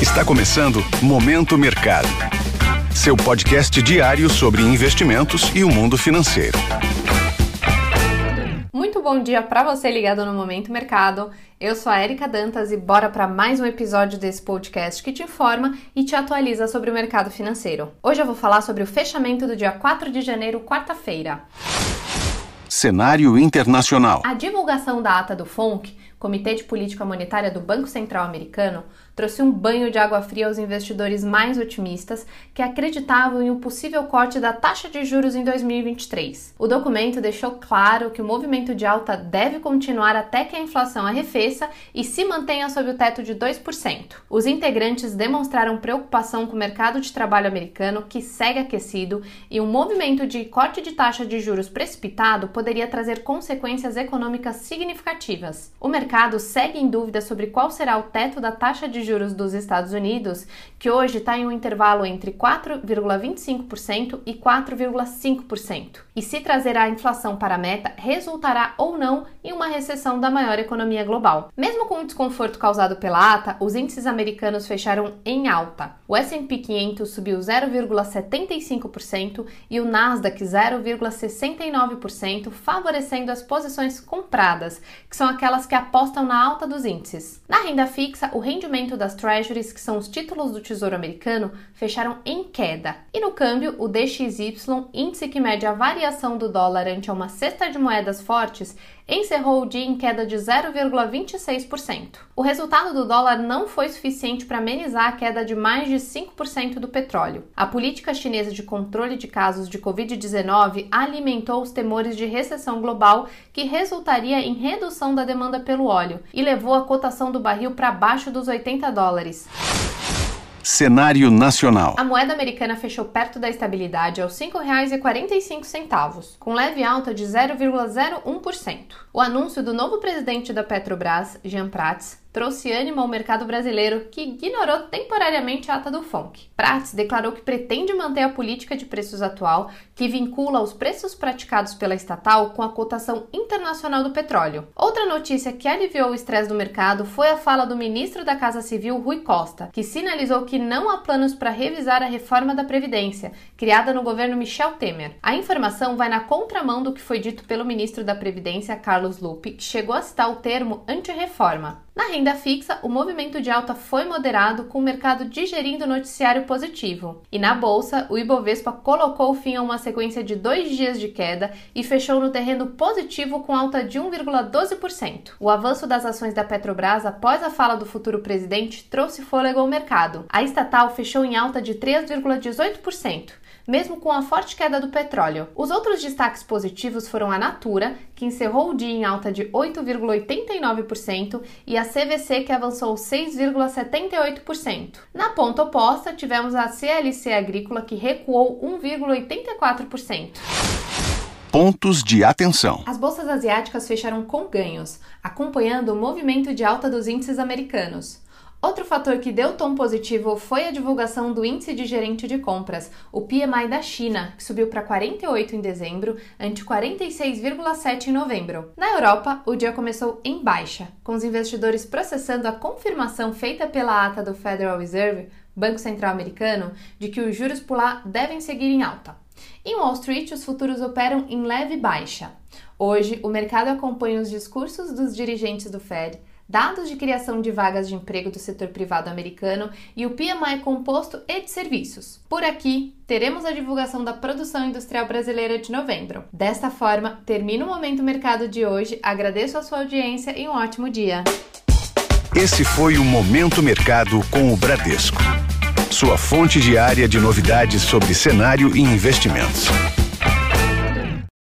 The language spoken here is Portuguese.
Está começando Momento Mercado. Seu podcast diário sobre investimentos e o mundo financeiro. Muito bom dia para você ligado no Momento Mercado. Eu sou a Erika Dantas e bora para mais um episódio desse podcast que te informa e te atualiza sobre o mercado financeiro. Hoje eu vou falar sobre o fechamento do dia 4 de janeiro, quarta-feira. Cenário internacional. A divulgação da ata do FONC, Comitê de Política Monetária do Banco Central Americano, trouxe um banho de água fria aos investidores mais otimistas que acreditavam em um possível corte da taxa de juros em 2023. O documento deixou claro que o movimento de alta deve continuar até que a inflação arrefeça e se mantenha sob o teto de 2%. Os integrantes demonstraram preocupação com o mercado de trabalho americano, que segue aquecido, e um movimento de corte de taxa de juros precipitado poderia trazer consequências econômicas significativas. O mercado segue em dúvida sobre qual será o teto da taxa de juros dos Estados Unidos, que hoje está em um intervalo entre 4,25% e 4,5%. E se trazer a inflação para a meta, resultará ou não em uma recessão da maior economia global. Mesmo com o desconforto causado pela ata, os índices americanos fecharam em alta. O S&P 500 subiu 0,75% e o Nasdaq 0,69%, favorecendo as posições compradas, que são aquelas que apostam na alta dos índices. Na renda fixa, o rendimento das Treasuries, que são os títulos do Tesouro Americano, fecharam em queda. E no câmbio, o DXY, índice que mede a variação do dólar ante uma cesta de moedas fortes, encerrou o dia em queda de 0,26%. O resultado do dólar não foi suficiente para amenizar a queda de mais de 5% do petróleo. A política chinesa de controle de casos de Covid-19 alimentou os temores de recessão global, que resultaria em redução da demanda pelo óleo e levou a cotação do barril para abaixo dos 80 dólares. Cenário nacional. A moeda americana fechou perto da estabilidade aos R$ 5,45, com leve alta de 0,01%. O anúncio do novo presidente da Petrobras, Jean Prats, trouxe ânimo ao mercado brasileiro, que ignorou temporariamente a ata do FONC. Prats declarou que pretende manter a política de preços atual, que vincula os preços praticados pela estatal com a cotação internacional do petróleo. Outra notícia que aliviou o estresse do mercado foi a fala do ministro da Casa Civil, Rui Costa, que sinalizou que não há planos para revisar a reforma da Previdência, criada no governo Michel Temer. A informação vai na contramão do que foi dito pelo ministro da Previdência, Carlos Lupe, que chegou a citar o termo anti-reforma. Na renda fixa, o movimento de alta foi moderado, com o mercado digerindo o noticiário positivo. E na bolsa, o Ibovespa colocou fim a uma sequência de dois dias de queda e fechou no terreno positivo com alta de 1,12%. O avanço das ações da Petrobras após a fala do futuro presidente trouxe fôlego ao mercado. A estatal fechou em alta de 3,18% mesmo com a forte queda do petróleo. Os outros destaques positivos foram a Natura, que encerrou o dia em alta de 8,89%, e a CVC, que avançou 6,78%. Na ponta oposta, tivemos a CLC Agrícola, que recuou 1,84%. Pontos de atenção. As bolsas asiáticas fecharam com ganhos, acompanhando o movimento de alta dos índices americanos. Outro fator que deu tom positivo foi a divulgação do índice de gerente de compras, o PMI da China, que subiu para 48 em dezembro, ante 46,7 em novembro. Na Europa, o dia começou em baixa, com os investidores processando a confirmação feita pela ata do Federal Reserve, Banco Central Americano, de que os juros por lá devem seguir em alta. Em Wall Street, os futuros operam em leve baixa. Hoje, o mercado acompanha os discursos dos dirigentes do Fed dados de criação de vagas de emprego do setor privado americano e o PMI composto e de serviços. Por aqui, teremos a divulgação da produção industrial brasileira de novembro. Desta forma, termina o Momento Mercado de hoje. Agradeço a sua audiência e um ótimo dia. Esse foi o Momento Mercado com o Bradesco. Sua fonte diária de novidades sobre cenário e investimentos.